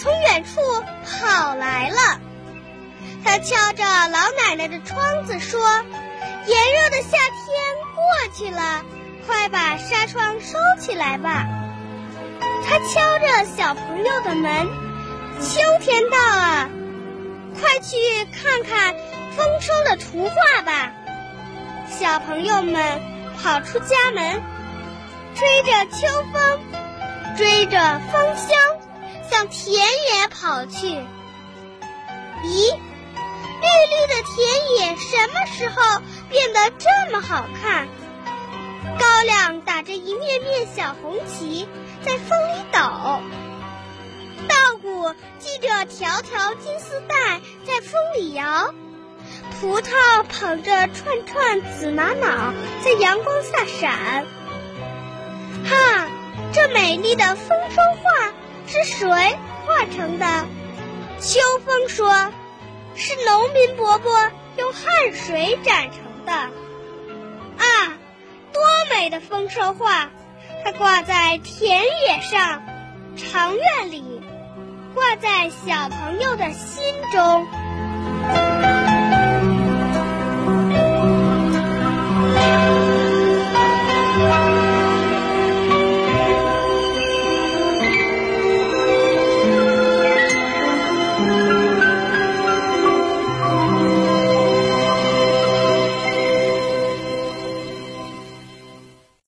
从远处跑来了。他敲着老奶奶的窗子说：“炎热的夏天过去了，快把纱窗收起来吧。”他敲着小朋友的门：“秋天到了，快去看看丰收的图画吧。”小朋友们跑出家门，追着秋风，追着芳香，田野跑去。咦？绿绿的田野什么时候变得这么好看？高粱打着一面面小红旗，在风里抖；稻谷系着条条金丝带，在风里摇；葡萄捧着串串紫玛瑙，在阳光下闪。哈，这美丽的丰收画是谁画成的？秋风说。是农民伯伯用汗水染成的，啊，多美的丰收画！它挂在田野上，长院里，挂在小朋友的心中。